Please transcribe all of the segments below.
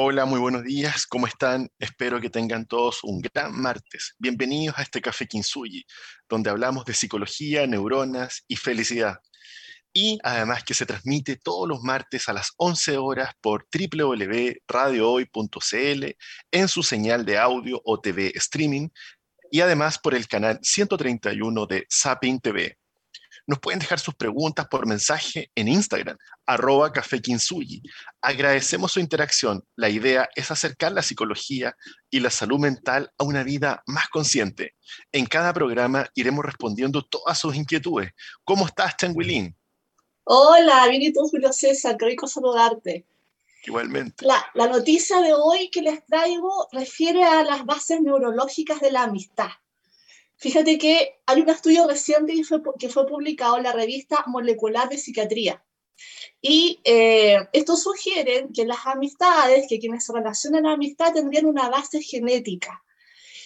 Hola, muy buenos días, ¿cómo están? Espero que tengan todos un gran martes. Bienvenidos a este Café Kinsuyi, donde hablamos de psicología, neuronas y felicidad. Y además que se transmite todos los martes a las 11 horas por www.radiohoy.cl en su señal de audio o TV streaming y además por el canal 131 de Sapin TV. Nos pueden dejar sus preguntas por mensaje en Instagram, arroba Café Agradecemos su interacción. La idea es acercar la psicología y la salud mental a una vida más consciente. En cada programa iremos respondiendo todas sus inquietudes. ¿Cómo estás, Changuilín? Hola, bien y tú, Julio César, qué rico saludarte. Igualmente. La, la noticia de hoy que les traigo refiere a las bases neurológicas de la amistad. Fíjate que hay un estudio reciente que fue, publicado en la revista Molecular de Psiquiatría. Y eh, esto sugiere que las amistades, que quienes se relacionan a la amistad tendrían una base genética.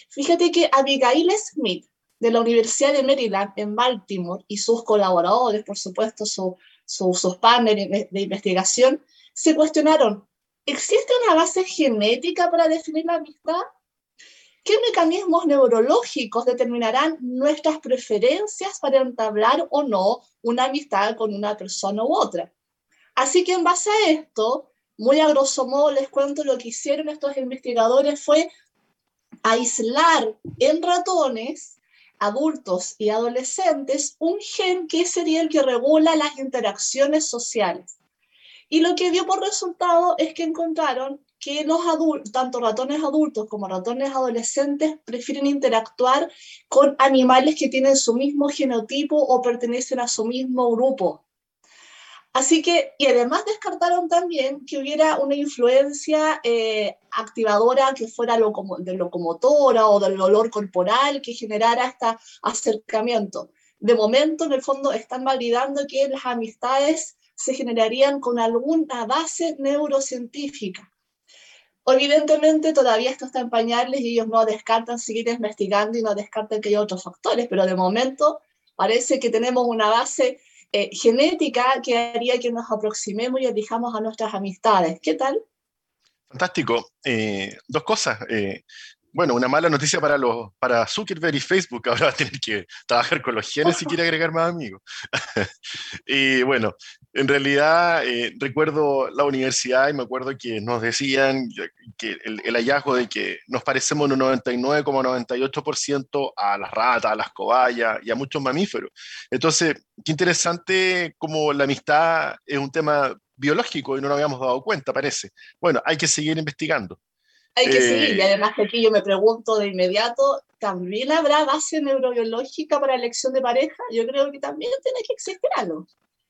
Fíjate que Abigail Smith, de la Universidad de Maryland en Baltimore, y sus colaboradores, por supuesto, sus partners de investigación, se cuestionaron, ¿existe una base genética para definir la amistad? ¿Qué mecanismos neurológicos determinarán nuestras preferencias para entablar o no una amistad con una persona u otra? Así que en base a esto, muy a grosso modo les cuento lo que hicieron estos investigadores fue aislar en ratones adultos y adolescentes un gen que sería el que regula las interacciones sociales. Y lo que dio por resultado es que encontraron que los adultos, tanto ratones adultos como ratones adolescentes, prefieren interactuar con animales que tienen su mismo genotipo o pertenecen a su mismo grupo. Así que, y además descartaron también que hubiera una influencia eh, activadora que fuera de locomotora o del olor corporal que generara este acercamiento. De momento, en el fondo, están validando que las amistades se generarían con alguna base neurocientífica. Evidentemente todavía esto está en pañales y ellos no descartan seguir investigando y no descartan que hay otros factores, pero de momento parece que tenemos una base eh, genética que haría que nos aproximemos y elijamos a nuestras amistades. ¿Qué tal? Fantástico. Eh, dos cosas. Eh, bueno, una mala noticia para, los, para Zuckerberg y Facebook, ahora va a tener que trabajar con los genes si quiere agregar más amigos. y bueno, en realidad eh, recuerdo la universidad y me acuerdo que nos decían que el, hallazgo de que nos parecemos en un 99,98% a las ratas, a las cobayas y a muchos mamíferos. Entonces, qué interesante como la amistad es un tema biológico y no nos habíamos dado cuenta, parece. Bueno, hay que seguir investigando. Hay que seguir, y eh, además que aquí yo me pregunto de inmediato, ¿también habrá base neurobiológica para elección de pareja? Yo creo que también tiene que existir algo.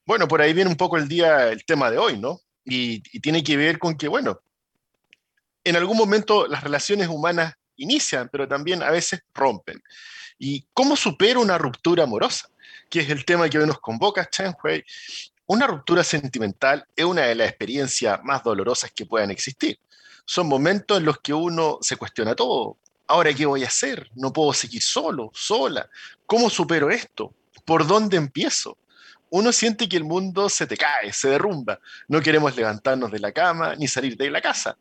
Bueno, por ahí viene un poco el día, el tema de hoy, ¿no? Y, tiene que ver con que, bueno, en algún momento las relaciones humanas inician, pero también a veces rompen. ¿Y cómo supero una ruptura amorosa? Que es el tema que hoy nos convoca, Chen Hui. Una ruptura sentimental es una de las experiencias más dolorosas que puedan existir son momentos en los que uno se cuestiona todo. Ahora, ¿qué voy a hacer? No puedo seguir solo, sola. ¿Cómo supero esto? ¿Por dónde empiezo? Uno siente que el mundo se te cae, se derrumba. No queremos levantarnos de la cama ni salir de la casa.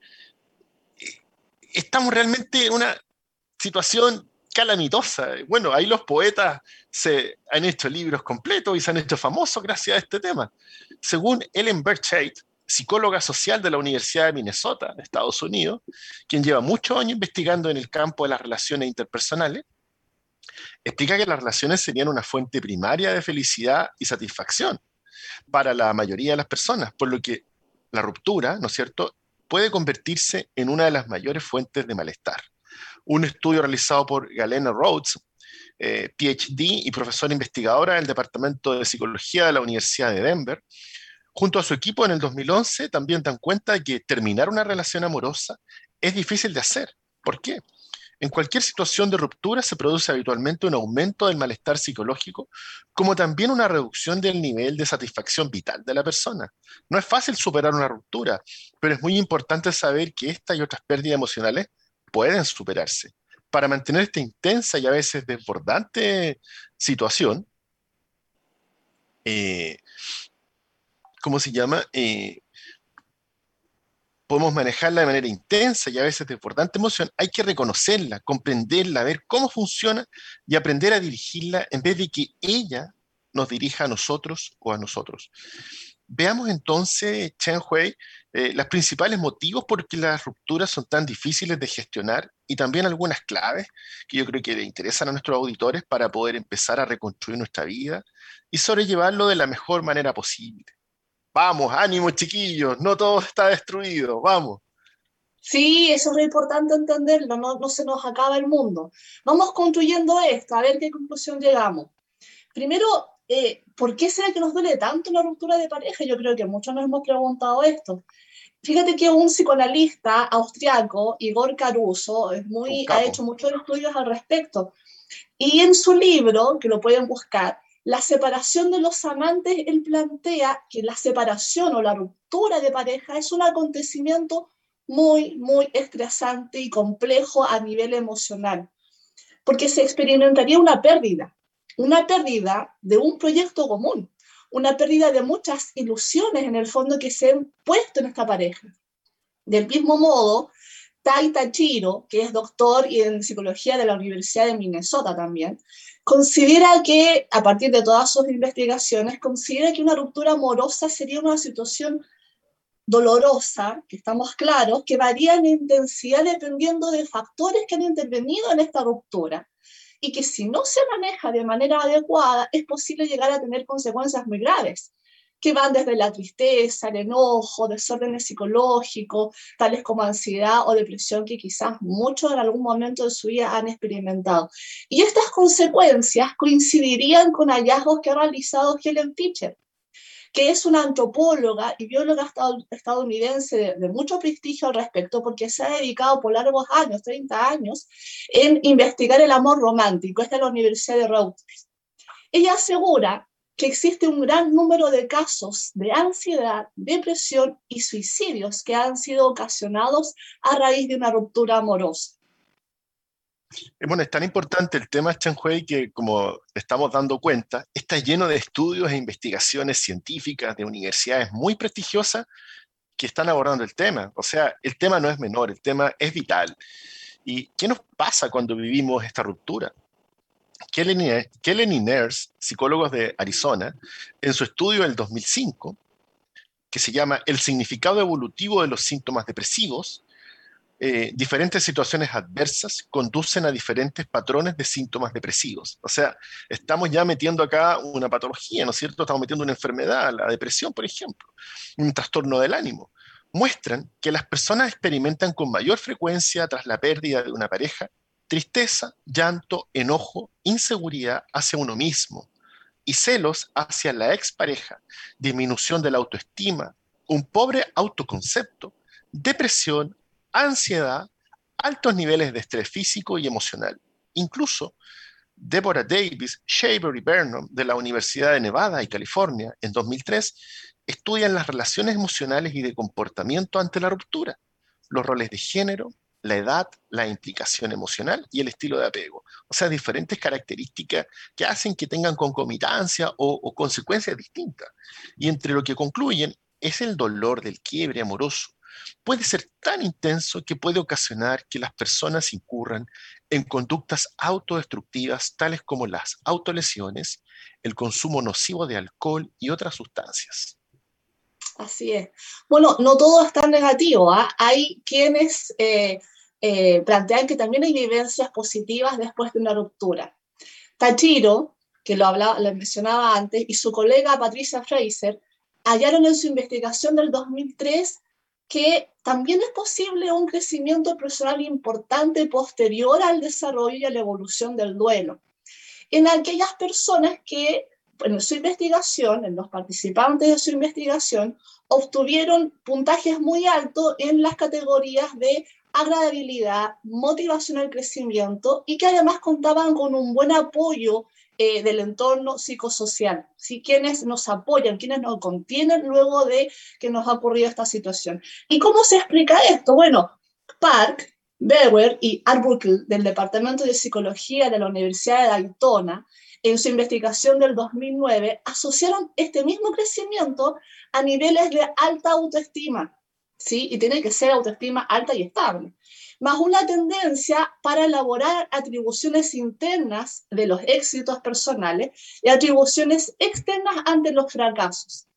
Estamos realmente en una situación calamitosa. Bueno, ahí los poetas se han hecho libros completos y se han hecho famosos gracias a este tema. Según Ellen Burchett, psicóloga social de la Universidad de Minnesota, Estados Unidos, quien lleva muchos años investigando en el campo de las relaciones interpersonales, explica que las relaciones serían una fuente primaria de felicidad y satisfacción para la mayoría de las personas, por lo que la ruptura, ¿no es cierto?, puede convertirse en una de las mayores fuentes de malestar. Un estudio realizado por Galena Rhodes, eh, PhD y profesora investigadora del Departamento de Psicología de la Universidad de Denver, Junto a su equipo en el 2011 también dan cuenta de que terminar una relación amorosa es difícil de hacer. ¿Por qué? En cualquier situación de ruptura se produce habitualmente un aumento del malestar psicológico, como también una reducción del nivel de satisfacción vital de la persona. No es fácil superar una ruptura, pero es muy importante saber que esta y otras pérdidas emocionales pueden superarse. Para mantener esta intensa y a veces desbordante situación, eh, ¿cómo se llama? Eh, podemos manejarla de manera intensa y a veces de importante emoción, hay que reconocerla, comprenderla, ver cómo funciona y aprender a dirigirla en vez de que ella nos dirija a nosotros o a nosotros. Veamos entonces, Chen Hui, eh, los principales motivos por qué las rupturas son tan difíciles de gestionar y también algunas claves que yo creo que le interesan a nuestros auditores para poder empezar a reconstruir nuestra vida y sobrellevarlo de la mejor manera posible. Vamos, ánimo chiquillos, no todo está destruido, vamos. Sí, eso es muy importante entenderlo, no, no se nos acaba el mundo. Vamos construyendo esto, a ver qué conclusión llegamos. Primero, eh, ¿por qué será que nos duele tanto una ruptura de pareja? Yo creo que muchos nos hemos preguntado esto. Fíjate que un psicoanalista austriaco, Igor Caruso, es muy, ha hecho muchos estudios al respecto. Y en su libro, que lo pueden buscar, La separación de los amantes, él plantea que la separación o la ruptura de pareja es un acontecimiento muy, muy estresante y complejo a nivel emocional, porque se experimentaría una pérdida una pérdida de un proyecto común, una pérdida de muchas ilusiones en el fondo que se han puesto en esta pareja. Del mismo modo, Tai Tachiro, que es doctor en psicología de la Universidad de Minnesota también, considera que, a partir de todas sus investigaciones, considera que una ruptura amorosa sería una situación dolorosa, que estamos claros, que varía en intensidad dependiendo de factores que han intervenido en esta ruptura. Y que si no se maneja de manera adecuada es posible llegar a tener consecuencias muy graves que van desde la tristeza, el enojo, desórdenes psicológicos, tales como ansiedad o depresión que quizás muchos en algún momento de su vida han experimentado. Y estas consecuencias coincidirían con hallazgos que ha realizado Helen Fisher, que es una antropóloga y bióloga estadounidense de, mucho prestigio al respecto, porque se ha dedicado por largos años, 30 años, en investigar el amor romántico. Es la Universidad de Reuters. Ella asegura que existe un gran número de casos de ansiedad, depresión y suicidios que han sido ocasionados a raíz de una ruptura amorosa. Eh, bueno, es tan importante el tema Hui que, como estamos dando cuenta, está lleno de estudios e investigaciones científicas de universidades muy prestigiosas que están abordando el tema. O sea, el tema no es menor, el tema es vital. ¿Y qué nos pasa cuando vivimos esta ruptura? Kellen y psicólogos de Arizona, en su estudio del 2005, que se llama El significado evolutivo de los síntomas depresivos, eh, diferentes situaciones adversas conducen a diferentes patrones de síntomas depresivos. O sea, estamos ya metiendo acá una patología, ¿no es cierto? Estamos metiendo una enfermedad, la depresión, por ejemplo, un trastorno del ánimo. Muestran que las personas experimentan con mayor frecuencia tras la pérdida de una pareja tristeza, llanto, enojo, inseguridad hacia uno mismo y celos hacia la expareja, disminución de la autoestima, un pobre autoconcepto, depresión, ansiedad, altos niveles de estrés físico y emocional. Incluso Deborah Davis, Shaver y Burnham de la Universidad de Nevada y California en 2003 estudian las relaciones emocionales y de comportamiento ante la ruptura, los roles de género, la edad, la implicación emocional y el estilo de apego. O sea, diferentes características que hacen que tengan concomitancia o, consecuencias distintas. Y entre lo que concluyen es el dolor del quiebre amoroso, puede ser tan intenso que puede ocasionar que las personas incurran en conductas autodestructivas tales como las autolesiones, el consumo nocivo de alcohol y otras sustancias. Así es. Bueno, no todo es tan negativo. ¿ah? Hay quienes eh, eh, plantean que también hay vivencias positivas después de una ruptura. Tachiro, que lo, hablaba, lo mencionaba antes, y su colega Patricia Fraser hallaron en su investigación del 2003 que también es posible un crecimiento personal importante posterior al desarrollo y a la evolución del duelo. En aquellas personas que en su investigación, en los participantes de su investigación, obtuvieron puntajes muy altos en las categorías de agradabilidad, motivación al crecimiento y que además contaban con un buen apoyo eh, del entorno psicosocial, quienes nos apoyan, quienes nos contienen luego de que nos ha ocurrido esta situación. ¿Y cómo se explica esto? Bueno, Park, Bauer y Arbuckle del Departamento de Psicología de la Universidad de Daytona, en su investigación del 2009, asociaron este mismo crecimiento a niveles de alta autoestima, ¿sí? Y tiene que ser autoestima alta y estable. Más una tendencia para elaborar atribuciones internas de los éxitos personales y atribuciones externas ante los fracasos.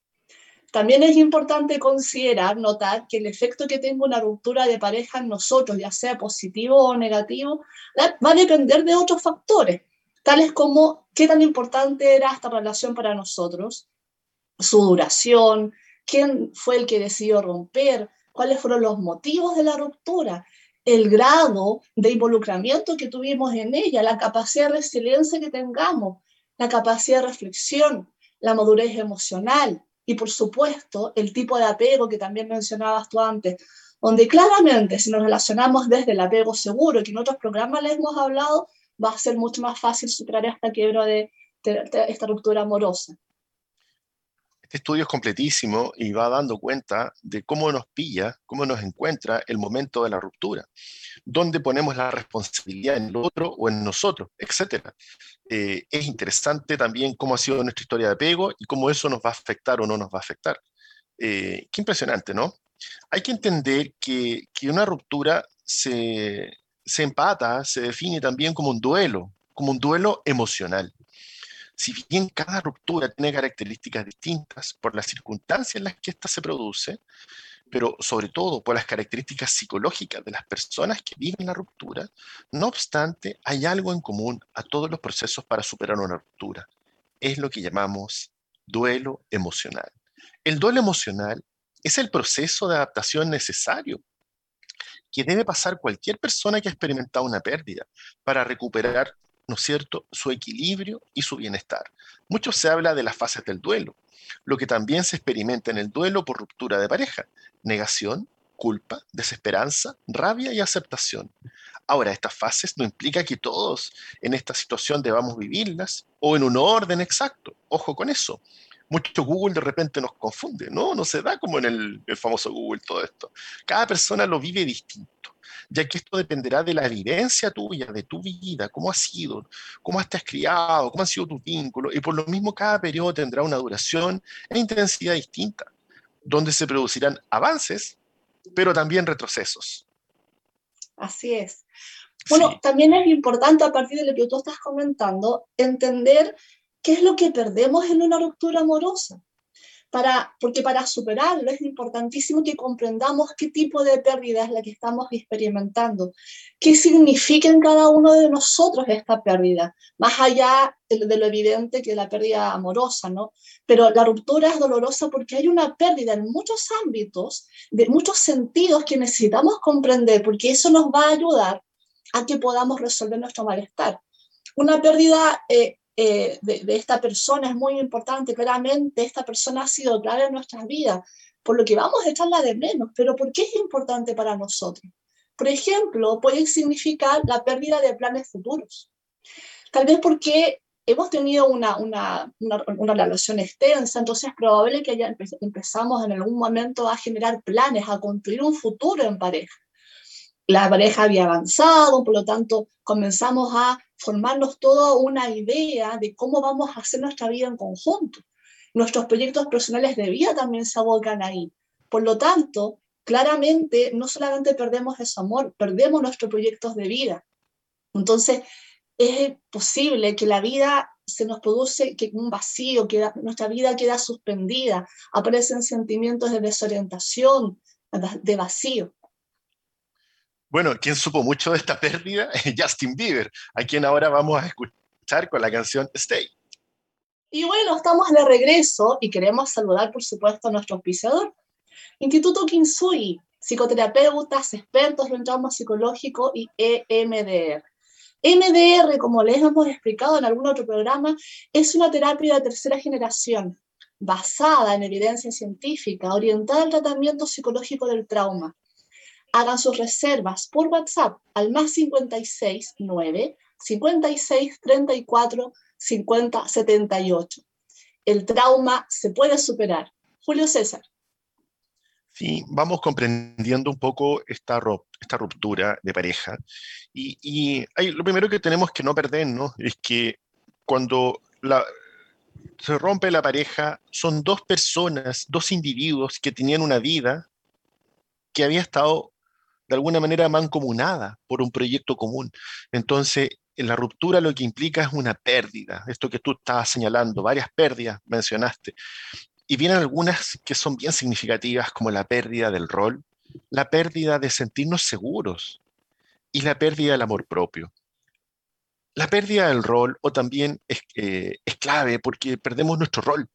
También es importante considerar, notar que el efecto que tenga una ruptura de pareja en nosotros, ya sea positivo o negativo, va a depender de otros factores, tales como qué tan importante era esta relación para nosotros, su duración, quién fue el que decidió romper, cuáles fueron los motivos de la ruptura, el grado de involucramiento que tuvimos en ella, la capacidad de resiliencia que tengamos, la capacidad de reflexión, la madurez emocional y, por supuesto, el tipo de apego que también mencionabas tú antes, donde claramente si nos relacionamos desde el apego seguro, que en otros programas les hemos hablado, va a ser mucho más fácil superar esta quiebra de esta ruptura amorosa. Este estudio es completísimo y va dando cuenta de cómo nos pilla, cómo nos encuentra el momento de la ruptura, dónde ponemos la responsabilidad en el otro o en nosotros, etc. Eh, es interesante también cómo ha sido nuestra historia de apego y cómo eso nos va a afectar o no nos va a afectar. Eh, qué impresionante, ¿no? Hay que entender que, que una ruptura se, se empata, se define también como un duelo, como un duelo emocional. Si bien cada ruptura tiene características distintas por las circunstancias en las que ésta se produce, pero sobre todo por las características psicológicas de las personas que viven la ruptura, no obstante, hay algo en común a todos los procesos para superar una ruptura. Es lo que llamamos duelo emocional. El duelo emocional es el proceso de adaptación necesario que debe pasar cualquier persona que ha experimentado una pérdida para recuperar ¿no es cierto?, su equilibrio y su bienestar. Mucho se habla de las fases del duelo, lo que también se experimenta en el duelo por ruptura de pareja, negación, culpa, desesperanza, rabia y aceptación. Ahora, estas fases no implica que todos en esta situación debamos vivirlas o en un orden exacto. Ojo con eso. Mucho Google de repente nos confunde, ¿no? No se da como en el, el famoso Google todo esto. Cada persona lo vive distinto ya que esto dependerá de la vivencia tuya, de tu vida, cómo has sido, cómo has criado, cómo han sido tus vínculos, y por lo mismo cada periodo tendrá una duración e intensidad distinta, donde se producirán avances, pero también retrocesos. Así es. Bueno, también es importante a partir de lo que tú estás comentando, entender qué es lo que perdemos en una ruptura amorosa porque para superarlo es importantísimo que comprendamos qué tipo de pérdida es la que estamos experimentando, qué significa en cada uno de nosotros esta pérdida, más allá de, lo evidente que la pérdida amorosa, ¿no? Pero la ruptura es dolorosa porque hay una pérdida en muchos ámbitos, de muchos sentidos que necesitamos comprender, porque eso nos va a ayudar a que podamos resolver nuestro malestar. Una pérdida eh, eh, de, esta persona es muy importante. Claramente, esta persona ha sido clave en nuestras vidas, por lo que vamos a echarla de menos. Pero ¿por qué es importante para nosotros? Por ejemplo, puede significar la pérdida de planes futuros. Tal vez porque hemos tenido una, una, una, relación extensa, entonces es probable que ya empezamos en algún momento a generar planes, a construir un futuro en pareja. La pareja había avanzado, por lo tanto comenzamos a formarnos toda una idea de cómo vamos a hacer nuestra vida en conjunto. Nuestros proyectos personales de vida también se abocan ahí. Por lo tanto, claramente no solamente perdemos ese amor, perdemos nuestros proyectos de vida. Entonces, es posible que la vida se nos produce que un vacío, que nuestra vida queda suspendida, aparecen sentimientos de desorientación, de vacío. Bueno, quien supo mucho de esta pérdida es Justin Bieber, a quien ahora vamos a escuchar con la canción Stay. Y bueno, estamos de regreso y queremos saludar, por supuesto, a nuestro auspiciador, Instituto Kinsui, psicoterapeutas, expertos en trauma psicológico y EMDR. EMDR, como les hemos explicado en algún otro programa, es una terapia de tercera generación basada en evidencia científica, orientada al tratamiento psicológico del trauma hagan sus reservas por WhatsApp al más 56 9 56 34 50 78. El trauma se puede superar. Julio César. Sí, vamos comprendiendo un poco esta, esta ruptura de pareja. Y, y lo primero que tenemos que no perdernos es que cuando la, se rompe la pareja, son dos personas, dos individuos que tenían una vida que había estado de alguna manera mancomunada por un proyecto común. Entonces, en la ruptura lo que implica es una pérdida, esto que tú estabas señalando, varias pérdidas mencionaste. Y vienen algunas que son bien significativas, como la pérdida del rol, la pérdida de sentirnos seguros y la pérdida del amor propio. La pérdida del rol o también es, eh, clave porque perdemos nuestro rol,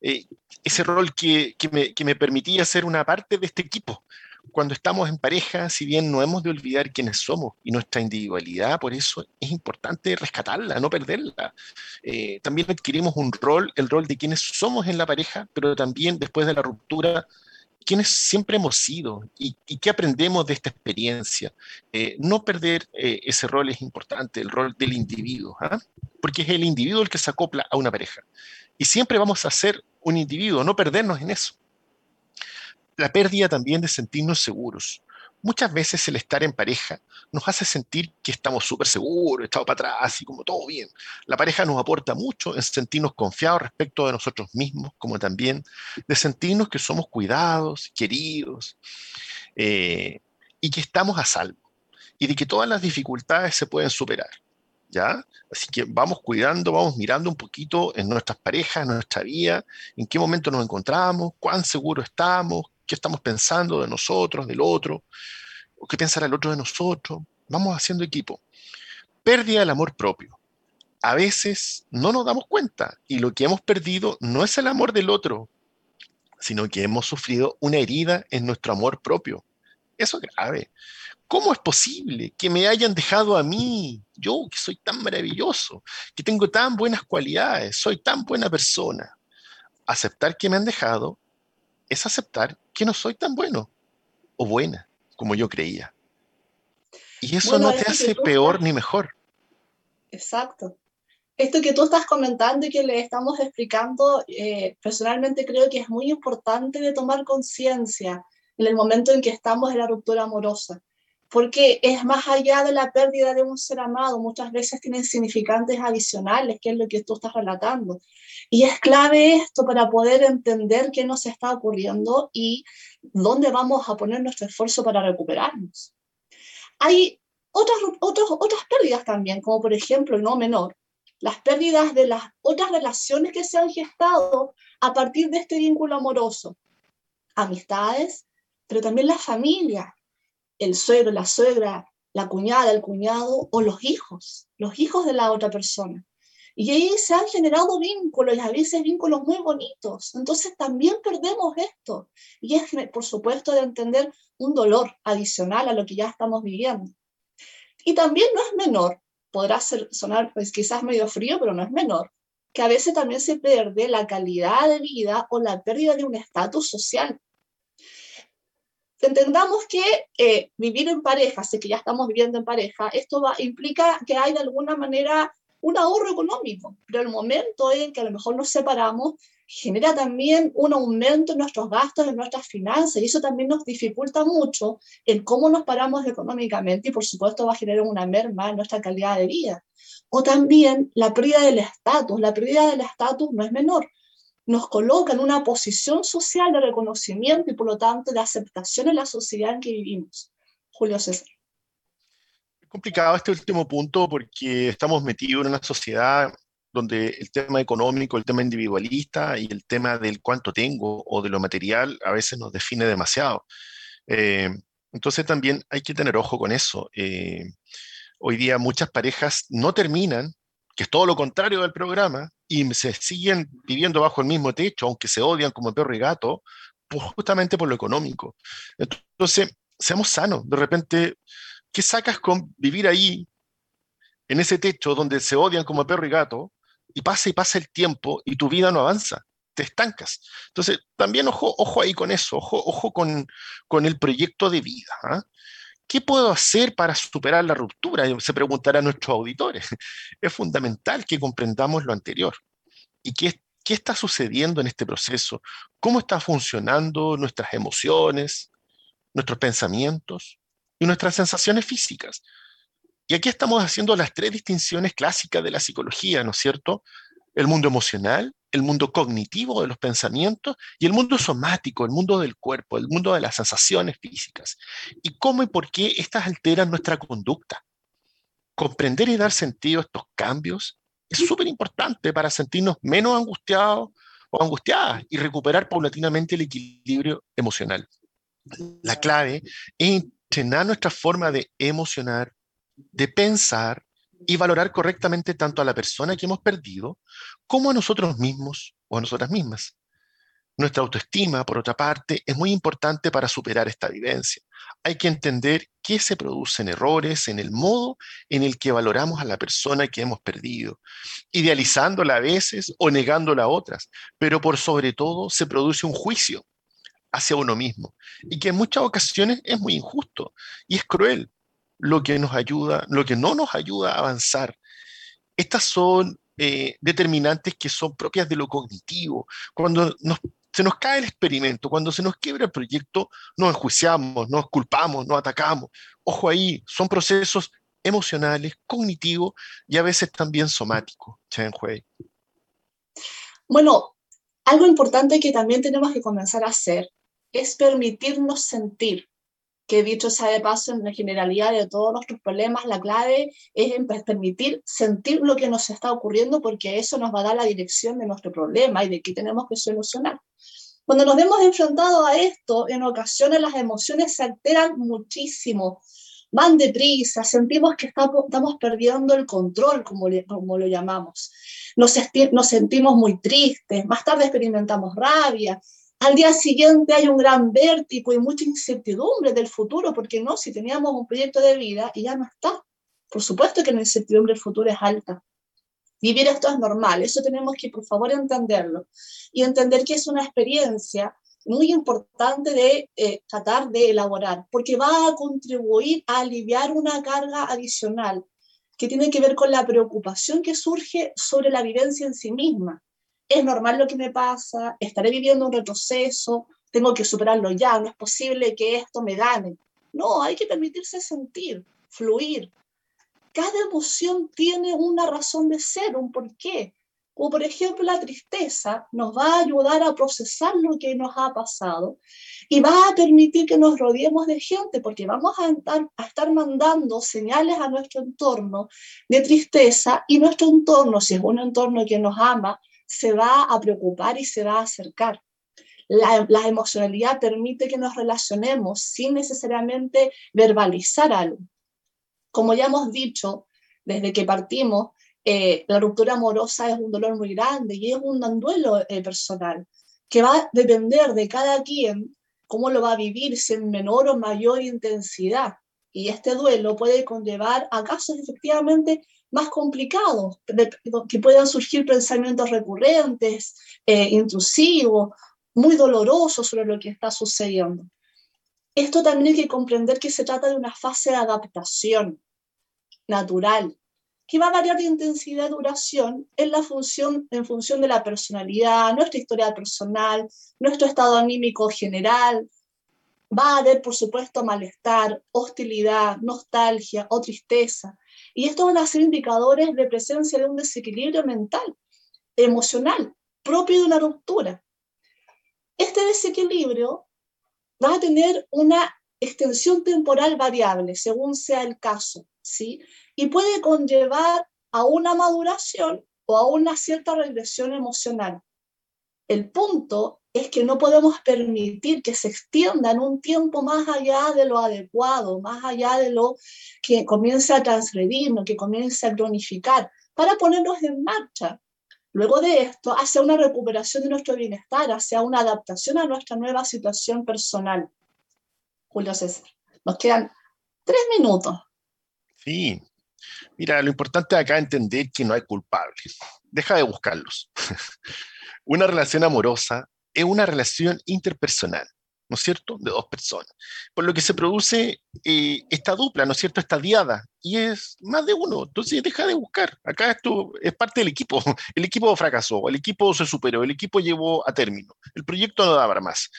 eh, ese rol que, me, que me permitía ser una parte de este equipo, cuando estamos en pareja, si bien no hemos de olvidar quiénes somos y nuestra individualidad, por eso es importante rescatarla, no perderla. Eh, también adquirimos un rol, el rol de quienes somos en la pareja, pero también después de la ruptura, quienes siempre hemos sido y, qué aprendemos de esta experiencia. Eh, no perder eh, ese rol es importante, el rol del individuo, ¿ah? porque es el individuo el que se acopla a una pareja. Y siempre vamos a ser un individuo, no perdernos en eso la pérdida también de sentirnos seguros. Muchas veces el estar en pareja nos hace sentir que estamos súper seguros, estamos para atrás y como todo bien. La pareja nos aporta mucho en sentirnos confiados respecto de nosotros mismos, como también de sentirnos que somos cuidados, queridos eh, y que estamos a salvo y de que todas las dificultades se pueden superar. ¿Ya? Así que vamos cuidando, vamos mirando un poquito en nuestras parejas, en nuestra vida, en qué momento nos encontramos, cuán seguros estamos, qué estamos pensando de nosotros, del otro, o qué pensará el otro de nosotros. Vamos haciendo equipo. Pérdida del amor propio. A veces no nos damos cuenta y lo que hemos perdido no es el amor del otro, sino que hemos sufrido una herida en nuestro amor propio. Eso es grave. ¿Cómo es posible que me hayan dejado a mí, yo que soy tan maravilloso, que tengo tan buenas cualidades, soy tan buena persona? Aceptar que me han dejado es aceptar que no soy tan bueno o buena como yo creía. Y eso no te hace peor ni mejor. Exacto. Esto que tú estás comentando y que le estamos explicando, eh, personalmente creo que es muy importante de tomar conciencia en el momento en que estamos en la ruptura amorosa, porque es más allá de la pérdida de un ser amado, muchas veces tienen significantes adicionales, que es lo que tú estás relatando. Y es clave esto para poder entender qué nos está ocurriendo y dónde vamos a poner nuestro esfuerzo para recuperarnos. Hay otras, otras, otras pérdidas también, como por ejemplo, no menor, las pérdidas de las otras relaciones que se han gestado a partir de este vínculo amoroso. Amistades, pero también la familia, el suegro, la suegra, la cuñada, el cuñado o los hijos, los hijos de la otra persona. Y ahí se han generado vínculos y a veces vínculos muy bonitos. Entonces también perdemos esto. Y es, por supuesto, de entender un dolor adicional a lo que ya estamos viviendo. Y también no es menor, podrá ser, sonar pues, quizás medio frío, pero no es menor, que a veces también se pierde la calidad de vida o la pérdida de un estatus social. Entendamos que eh, vivir en pareja, sé que ya estamos viviendo en pareja, esto va, implica que hay de alguna manera un ahorro económico, pero el momento en que a lo mejor nos separamos genera también un aumento en nuestros gastos, en nuestras finanzas, y eso también nos dificulta mucho en cómo nos paramos económicamente y por supuesto va a generar una merma en nuestra calidad de vida. O también la pérdida del estatus, la pérdida del estatus no es menor, nos coloca en una posición social de reconocimiento y por lo tanto de aceptación en la sociedad en que vivimos. Julio César complicado este último punto porque estamos metidos en una sociedad donde el tema económico, el tema individualista y el tema del cuánto tengo o de lo material a veces nos define demasiado. Eh, entonces también hay que tener ojo con eso. Eh, hoy día muchas parejas no terminan, que es todo lo contrario del programa, y se siguen viviendo bajo el mismo techo, aunque se odian como perro y gato, justamente por lo económico. Entonces, seamos sanos. De repente ¿qué sacas con vivir ahí, en ese techo donde se odian como perro y gato, y pasa y pasa el tiempo y tu vida no avanza? Te estancas. Entonces, también ojo, ojo ahí con eso, ojo, ojo con, con el proyecto de vida. ¿ah? ¿Qué puedo hacer para superar la ruptura? Se preguntarán nuestros auditores. Es fundamental que comprendamos lo anterior. ¿Y qué, qué está sucediendo en este proceso? ¿Cómo están funcionando nuestras emociones, nuestros pensamientos? y nuestras sensaciones físicas. Y aquí estamos haciendo las tres distinciones clásicas de la psicología, ¿no es cierto? El mundo emocional, el mundo cognitivo de los pensamientos y el mundo somático, el mundo del cuerpo, el mundo de las sensaciones físicas. Y cómo y por qué estas alteran nuestra conducta. Comprender y dar sentido a estos cambios es súper importante para sentirnos menos angustiados o angustiadas y recuperar paulatinamente el equilibrio emocional. La clave es entrenar nuestra forma de emocionar, de pensar y valorar correctamente tanto a la persona que hemos perdido como a nosotros mismos o a nosotras mismas. Nuestra autoestima, por otra parte, es muy importante para superar esta vivencia. Hay que entender que se producen errores en el modo en el que valoramos a la persona que hemos perdido, idealizándola a veces o negándola a otras, pero por sobre todo se produce un juicio hacia uno mismo y que en muchas ocasiones es muy injusto y es cruel, lo que nos ayuda, lo que no nos ayuda a avanzar. Estas son eh, determinantes que son propias de lo cognitivo. Cuando se nos cae el experimento, cuando se nos quiebra el proyecto, nos enjuiciamos, nos culpamos, nos atacamos. Ojo ahí, son procesos emocionales, cognitivos y a veces también somáticos. Chen Hui. Bueno, algo importante que también tenemos que comenzar a hacer es permitirnos sentir que dicho sea de paso, en la generalidad de todos nuestros problemas, la clave es permitir sentir lo que nos está ocurriendo porque eso nos va a dar la dirección de nuestro problema y de qué tenemos que solucionar. Cuando nos vemos enfrentados a esto, en ocasiones las emociones se alteran muchísimo, van deprisa, sentimos que estamos, perdiendo el control, como, como lo llamamos. Nos, nos sentimos muy tristes, más tarde experimentamos rabia, al día siguiente hay un gran vértigo y mucha incertidumbre del futuro, porque no, si teníamos un proyecto de vida y ya no está. Por supuesto que la incertidumbre del futuro es alta. Vivir esto es normal, eso tenemos que por favor entenderlo y entender que es una experiencia muy importante de eh, tratar de elaborar, porque va a contribuir a aliviar una carga adicional que tiene que ver con la preocupación que surge sobre la vivencia en sí misma es normal lo que me pasa, estaré viviendo un retroceso, tengo que superarlo ya, no es posible que esto me gane. No, hay que permitirse sentir, fluir. Cada emoción tiene una razón de ser, un porqué. Como por ejemplo la tristeza nos va a ayudar a procesar lo que nos ha pasado y va a permitir que nos rodeemos de gente porque vamos a estar, a estar mandando señales a nuestro entorno de tristeza y nuestro entorno, si es un entorno que nos ama, se va a preocupar y se va a acercar. La, emocionalidad permite que nos relacionemos sin necesariamente verbalizar algo. Como ya hemos dicho desde que partimos, eh, la ruptura amorosa es un dolor muy grande y es un duelo eh, personal que va a depender de cada quien cómo lo va a vivir, si en menor o mayor intensidad. Y este duelo puede conllevar a casos efectivamente más complicados, que puedan surgir pensamientos recurrentes, eh, intrusivos, muy dolorosos sobre lo que está sucediendo. Esto también hay que comprender que se trata de una fase de adaptación natural, que va a variar de intensidad y duración en, función, en función de la personalidad, nuestra historia personal, nuestro estado anímico general. Va a haber, por supuesto, malestar, hostilidad, nostalgia o tristeza, y estos van a ser indicadores de presencia de un desequilibrio mental, emocional, propio de una ruptura. Este desequilibrio va a tener una extensión temporal variable según sea el caso, ¿sí? Y puede conllevar a una maduración o a una cierta regresión emocional. El punto es que no podemos permitir que se extienda en un tiempo más allá de lo adecuado, más allá de lo que comience a transgredirnos, que comience a cronificar, para ponernos en marcha. Luego de esto, hacia una recuperación de nuestro bienestar, hacia una adaptación a nuestra nueva situación personal. Julio César, nos quedan tres minutos. Sí, mira, lo importante acá es entender que no hay culpables. Deja de buscarlos. una relación amorosa es una relación interpersonal, ¿no es cierto?, de dos personas. Por lo que se produce eh, esta dupla, ¿no es cierto?, esta diada, y es más de uno. Entonces deja de buscar. Acá esto es parte del equipo. El equipo fracasó, el equipo se superó, el equipo llevó a término. El proyecto no daba más.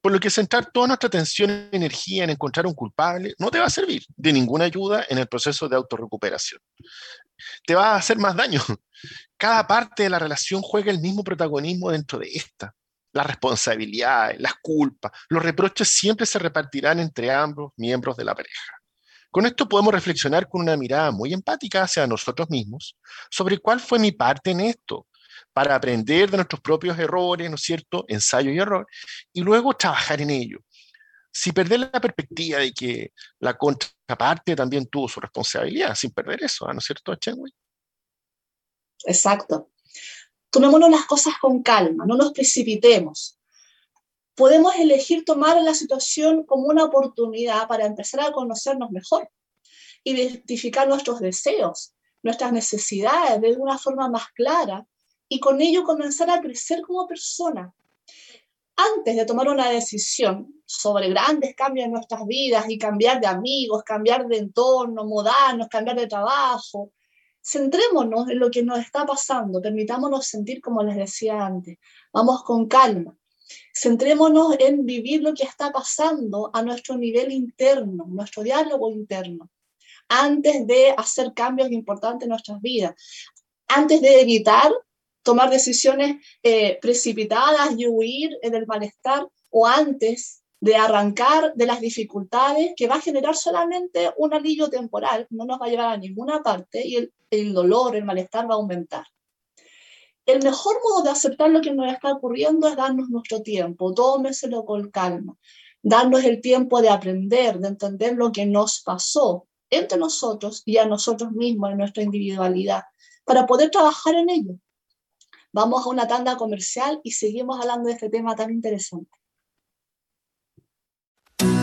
Por lo que centrar toda nuestra atención y energía en encontrar un culpable no te va a servir de ninguna ayuda en el proceso de autorrecuperación. Te va a hacer más daño cada parte de la relación juega el mismo protagonismo dentro de esta. Las responsabilidades, las culpas, los reproches siempre se repartirán entre ambos miembros de la pareja. Con esto podemos reflexionar con una mirada muy empática hacia nosotros mismos sobre cuál fue mi parte en esto, para aprender de nuestros propios errores, ¿no es cierto? Ensayo y error, y luego trabajar en ello. Si perder la perspectiva de que la contraparte también tuvo su responsabilidad, sin perder eso, ¿no es cierto, Chenway? Exacto. Tomémonos las cosas con calma, no nos precipitemos. Podemos elegir tomar la situación como una oportunidad para empezar a conocernos mejor, identificar nuestros deseos, nuestras necesidades de una forma más clara y con ello comenzar a crecer como persona. Antes de tomar una decisión sobre grandes cambios en nuestras vidas y cambiar de amigos, cambiar de entorno, mudarnos, cambiar de trabajo, centrémonos en lo que nos está pasando, permitámonos sentir como les decía antes, vamos con calma, centrémonos en vivir lo que está pasando a nuestro nivel interno, nuestro diálogo interno, antes de hacer cambios importantes en nuestras vidas, antes de evitar tomar decisiones eh, precipitadas y huir del malestar o antes de arrancar de las dificultades que va a generar solamente un alivio temporal, no nos va a llevar a ninguna parte y el, dolor, el malestar va a aumentar. El mejor modo de aceptar lo que nos está ocurriendo es darnos nuestro tiempo, tómeselo con calma, darnos el tiempo de aprender, de entender lo que nos pasó entre nosotros y a nosotros mismos en nuestra individualidad, para poder trabajar en ello. Vamos a una tanda comercial y seguimos hablando de este tema tan interesante.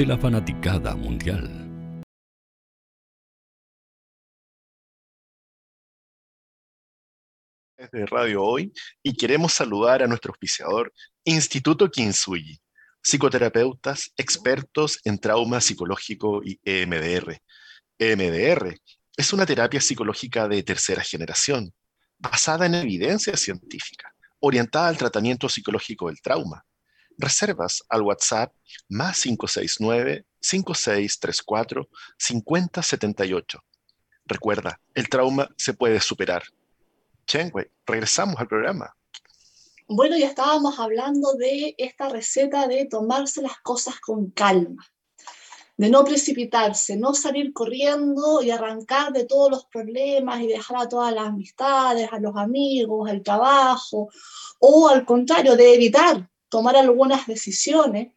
de la fanaticada mundial. de Radio Hoy y queremos saludar a nuestro auspiciador, Instituto Kinsuyi, psicoterapeutas expertos en trauma psicológico y EMDR. EMDR es una terapia psicológica de tercera generación, basada en evidencia científica, orientada al tratamiento psicológico del trauma. Reservas al WhatsApp más 569-5634-5078. Recuerda, el trauma se puede superar. Chenwei, regresamos al programa. Bueno, ya estábamos hablando de esta receta de tomarse las cosas con calma, de no precipitarse, no salir corriendo y arrancar de todos los problemas y dejar a todas las amistades, a los amigos, el trabajo, o al contrario, de evitar tomar algunas decisiones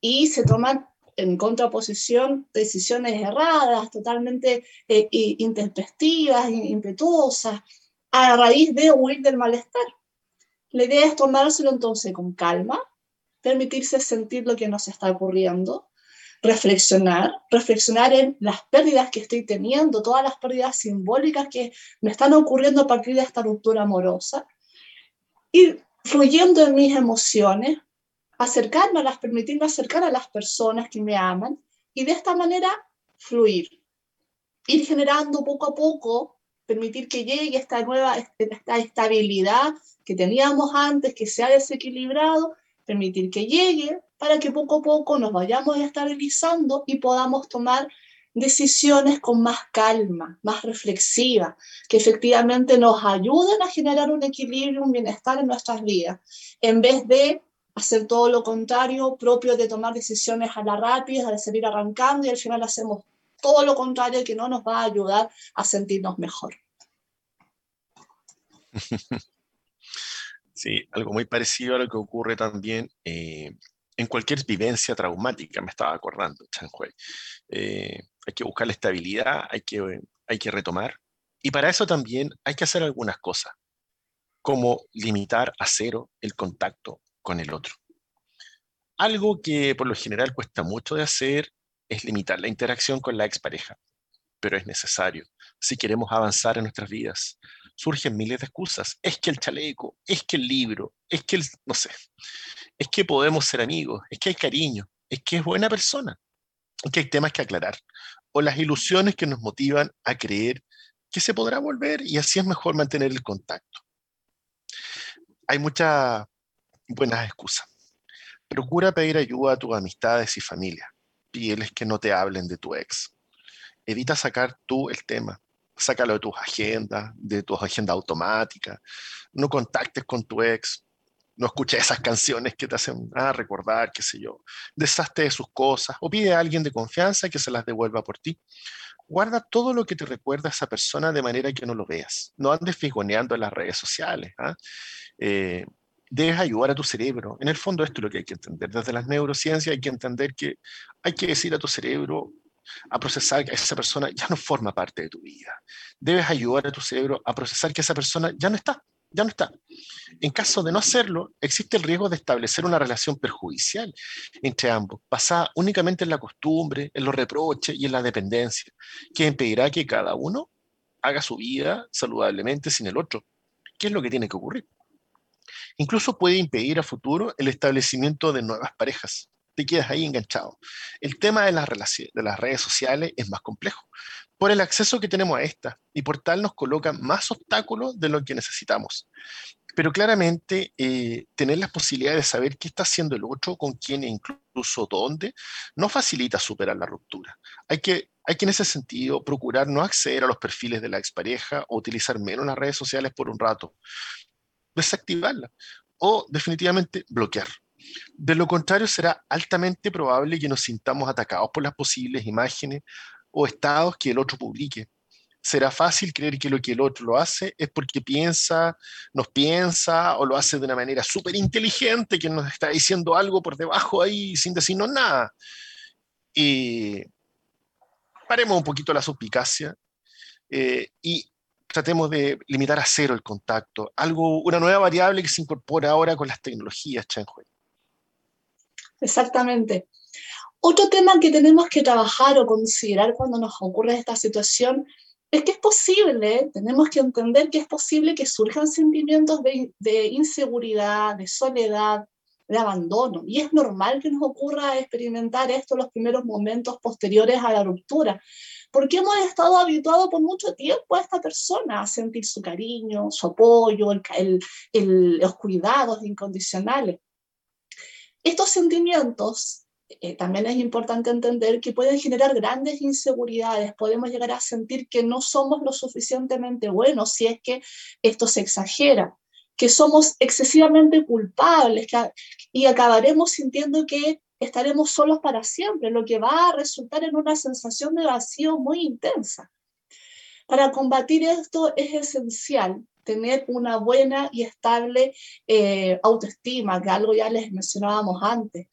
y se toman en contraposición decisiones erradas, totalmente eh, intempestivas, impetuosas, a raíz de huir del malestar. La idea es tomárselo entonces con calma, permitirse sentir lo que nos está ocurriendo, reflexionar, reflexionar en las pérdidas que estoy teniendo, todas las pérdidas simbólicas que me están ocurriendo a partir de esta ruptura amorosa, ir fluyendo en mis emociones, acercarme a las, permitirme acercar a las personas que me aman y de esta manera fluir, ir generando poco a poco permitir que llegue esta nueva esta estabilidad que teníamos antes, que se ha desequilibrado, permitir que llegue para que poco a poco nos vayamos estabilizando y podamos tomar decisiones con más calma, más reflexiva, que efectivamente nos ayuden a generar un equilibrio, un bienestar en nuestras vidas, en vez de hacer todo lo contrario, propio de tomar decisiones a la rápida, de seguir arrancando y al final hacemos todo lo contrario que no nos va a ayudar a sentirnos mejor. Sí, algo muy parecido a lo que ocurre también eh, en cualquier vivencia traumática, me estaba acordando, Chanhui. Eh, hay que buscar la estabilidad, hay que, hay que retomar. Y para eso también hay que hacer algunas cosas, como limitar a cero el contacto con el otro. Algo que por lo general cuesta mucho de hacer es limitar la interacción con la expareja, pero es necesario si queremos avanzar en nuestras vidas. Surgen miles de excusas. Es que el chaleco, es que el libro, es que el, no sé, es que podemos ser amigos, es que hay cariño, es que es buena persona, es que hay temas que aclarar, o las ilusiones que nos motivan a creer que se podrá volver y así es mejor mantener el contacto. Hay muchas buenas excusas. Procura pedir ayuda a tus amistades y familia. Pídeles que no te hablen de tu ex. Evita sacar tú el tema. Sácalo de tus agendas, de tus agendas automáticas. No contactes con tu ex. No escuches esas canciones que te hacen ah, recordar, qué sé yo. Deshazte de sus cosas o pide a alguien de confianza que se las devuelva por ti. Guarda todo lo que te recuerda a esa persona de manera que no lo veas. No andes figoneando en las redes sociales. ¿ah? Eh, debes ayudar a tu cerebro. En el fondo esto es lo que hay que entender. Desde las neurociencias hay que entender que hay que decir a tu cerebro a procesar que esa persona ya no forma parte de tu vida. Debes ayudar a tu cerebro a procesar que esa persona ya no está, ya no está. En caso de no hacerlo, existe el riesgo de establecer una relación perjudicial entre ambos, basada únicamente en la costumbre, en los reproches y en la dependencia, que impedirá que cada uno haga su vida saludablemente sin el otro. ¿Qué es lo que tiene que ocurrir? Incluso puede impedir a futuro el establecimiento de nuevas parejas. Te quedas ahí enganchado. El tema de las, de las redes sociales es más complejo por el acceso que tenemos a estas y por tal nos coloca más obstáculos de lo que necesitamos. Pero claramente eh, tener las posibilidades de saber qué está haciendo el otro, con quién e incluso dónde, no facilita superar la ruptura. Hay que, hay que en ese sentido procurar no acceder a los perfiles de la expareja o utilizar menos las redes sociales por un rato desactivarla o definitivamente bloquear. De lo contrario, será altamente probable que nos sintamos atacados por las posibles imágenes o estados que el otro publique. Será fácil creer que lo que el otro lo hace es porque piensa, nos piensa o lo hace de una manera súper inteligente, que nos está diciendo algo por debajo ahí sin decirnos nada. Y paremos un poquito la suspicacia eh, y tratemos de limitar a cero el contacto, algo, una nueva variable que se incorpora ahora con las tecnologías, Chanhui. Exactamente. Otro tema que tenemos que trabajar o considerar cuando nos ocurre esta situación es que es posible, tenemos que entender que es posible que surjan sentimientos de, de inseguridad, de soledad, de abandono. Y es normal que nos ocurra experimentar esto en los primeros momentos posteriores a la ruptura porque hemos estado habituados por mucho tiempo a esta persona a sentir su cariño, su apoyo, los cuidados incondicionales. Estos sentimientos eh, también es importante entender que pueden generar grandes inseguridades, podemos llegar a sentir que no somos lo suficientemente buenos si es que esto se exagera, que somos excesivamente culpables y acabaremos sintiendo que estaremos solos para siempre, lo que va a resultar en una sensación de vacío muy intensa. Para combatir esto es esencial tener una buena y estable eh, autoestima, que algo ya les mencionábamos antes,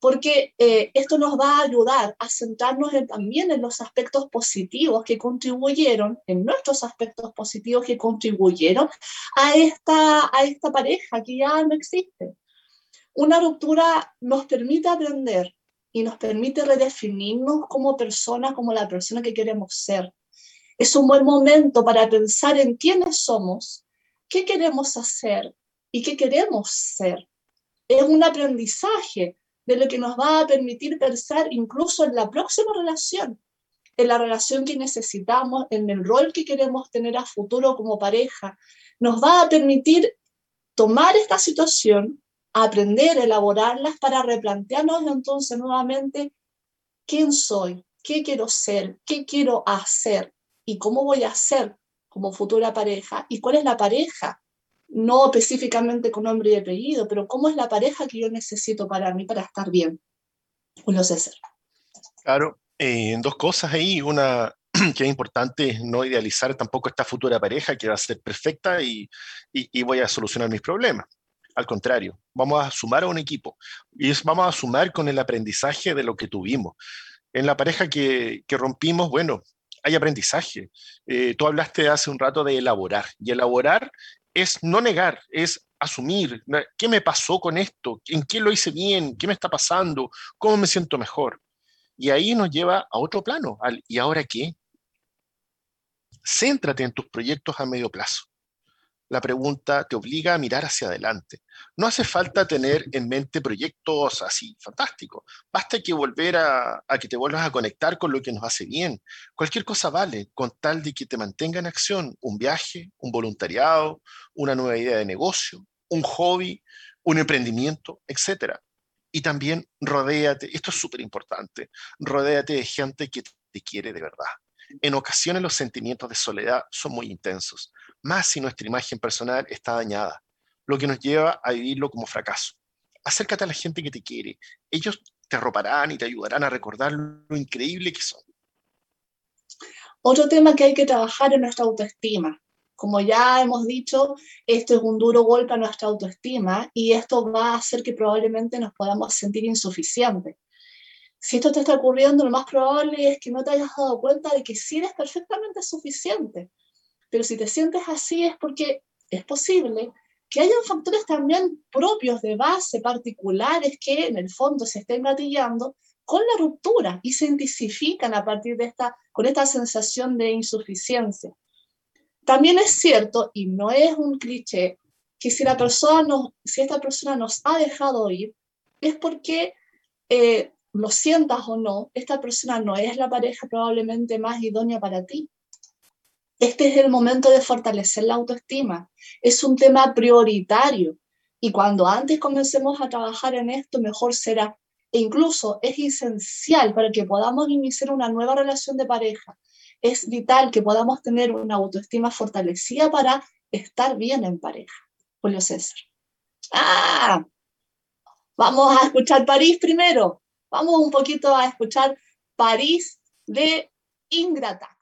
porque eh, esto nos va a ayudar a centrarnos también en los aspectos positivos que contribuyeron, en nuestros aspectos positivos que contribuyeron a esta, a esta pareja que ya no existe. Una ruptura nos permite aprender y nos permite redefinirnos como personas, como la persona que queremos ser. Es un buen momento para pensar en quiénes somos, qué queremos hacer y qué queremos ser. Es un aprendizaje de lo que nos va a permitir pensar incluso en la próxima relación, en la relación que necesitamos, en el rol que queremos tener a futuro como pareja. Nos va a permitir tomar esta situación aprender elaborarlas para replantearnos entonces nuevamente quién soy, qué quiero ser, qué quiero hacer y cómo voy a ser como futura pareja y cuál es la pareja no específicamente con nombre y apellido, pero cómo es la pareja que yo necesito para mí para estar bien. Julio César. Claro, eh, dos cosas ahí. Una que es importante no idealizar tampoco esta futura pareja que va a ser perfecta y, y, voy a solucionar mis problemas. Al contrario, vamos a sumar a un equipo y vamos a sumar con el aprendizaje de lo que tuvimos. En la pareja que, que rompimos, bueno, hay aprendizaje. Eh, tú hablaste hace un rato de elaborar y elaborar es no negar, es asumir qué me pasó con esto, en qué lo hice bien, qué me está pasando, cómo me siento mejor. Y ahí nos lleva a otro plano. ¿Y ahora qué? Céntrate en tus proyectos a medio plazo la pregunta te obliga a mirar hacia adelante. No hace falta tener en mente proyectos así fantásticos. Basta que volver a, que te vuelvas a conectar con lo que nos hace bien. Cualquier cosa vale con tal de que te mantenga en acción. Un viaje, un voluntariado, una nueva idea de negocio, un hobby, un emprendimiento, etc. Y también rodéate, esto es súper importante, rodéate de gente que te quiere de verdad. En ocasiones los sentimientos de soledad son muy intensos más si nuestra imagen personal está dañada, lo que nos lleva a vivirlo como fracaso. Acércate a la gente que te quiere. Ellos te arroparán y te ayudarán a recordar lo increíble que son. Otro tema que hay que trabajar es nuestra autoestima. Como ya hemos dicho, esto es un duro golpe a nuestra autoestima y esto va a hacer que probablemente nos podamos sentir insuficientes. Si esto te está ocurriendo, lo más probable es que no te hayas dado cuenta de que sí eres perfectamente suficiente. Pero si te sientes así es porque es posible que hayan factores también propios de base, particulares, que en el fondo se estén gatillando con la ruptura y se intensifican a partir de esta, con esta sensación de insuficiencia. También es cierto, y no es un cliché, que si, la persona nos, si esta persona nos ha dejado ir, es porque, eh, lo sientas o no, esta persona no es la pareja probablemente más idónea para ti. Este es el momento de fortalecer la autoestima. Es un tema prioritario y cuando antes comencemos a trabajar en esto, mejor será. E incluso es esencial para que podamos iniciar una nueva relación de pareja. Es vital que podamos tener una autoestima fortalecida para estar bien en pareja. Julio César. Ah, vamos a escuchar París primero. Vamos un poquito a escuchar París de Ingrata.